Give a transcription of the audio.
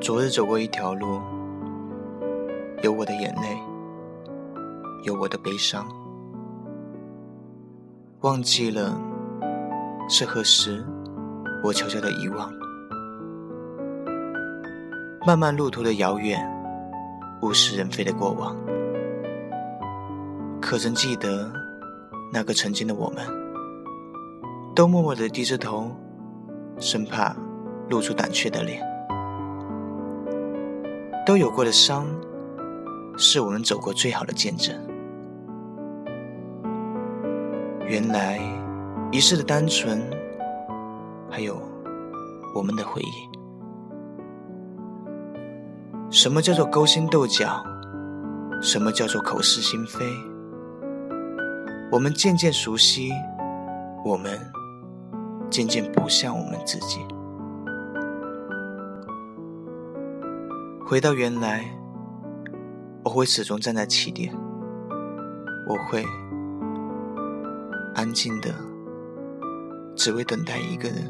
昨日走过一条路，有我的眼泪，有我的悲伤。忘记了是何时，我悄悄的遗忘。漫漫路途的遥远，物是人非的过往，可曾记得那个曾经的我们？都默默的低着头，生怕露出胆怯的脸。都有过的伤，是我们走过最好的见证。原来，一世的单纯，还有我们的回忆。什么叫做勾心斗角？什么叫做口是心非？我们渐渐熟悉，我们渐渐不像我们自己。回到原来，我会始终站在起点，我会安静的，只为等待一个人。